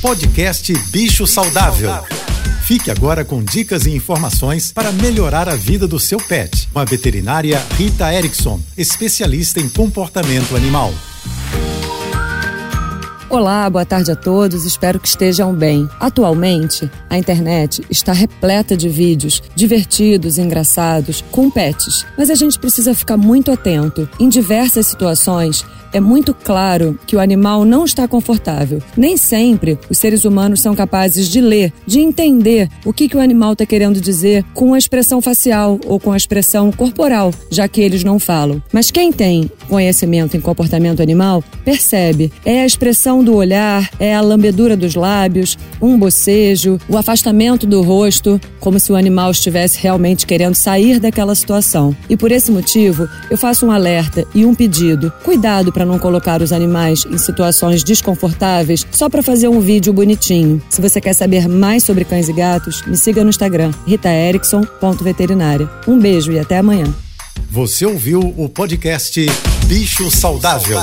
Podcast Bicho Saudável. Fique agora com dicas e informações para melhorar a vida do seu pet. Com a veterinária Rita Erickson, especialista em comportamento animal. Olá, boa tarde a todos, espero que estejam bem. Atualmente, a internet está repleta de vídeos divertidos, engraçados, com pets, mas a gente precisa ficar muito atento. Em diversas situações, é muito claro que o animal não está confortável. Nem sempre os seres humanos são capazes de ler, de entender o que, que o animal está querendo dizer com a expressão facial ou com a expressão corporal, já que eles não falam. Mas quem tem conhecimento em comportamento animal percebe. É a expressão do olhar, é a lambedura dos lábios, um bocejo, o afastamento do rosto, como se o animal estivesse realmente querendo sair daquela situação. E por esse motivo, eu faço um alerta e um pedido. Cuidado para não colocar os animais em situações desconfortáveis só para fazer um vídeo bonitinho. Se você quer saber mais sobre cães e gatos, me siga no Instagram, ritaerickson.veterinária. Um beijo e até amanhã. Você ouviu o podcast Bicho Saudável.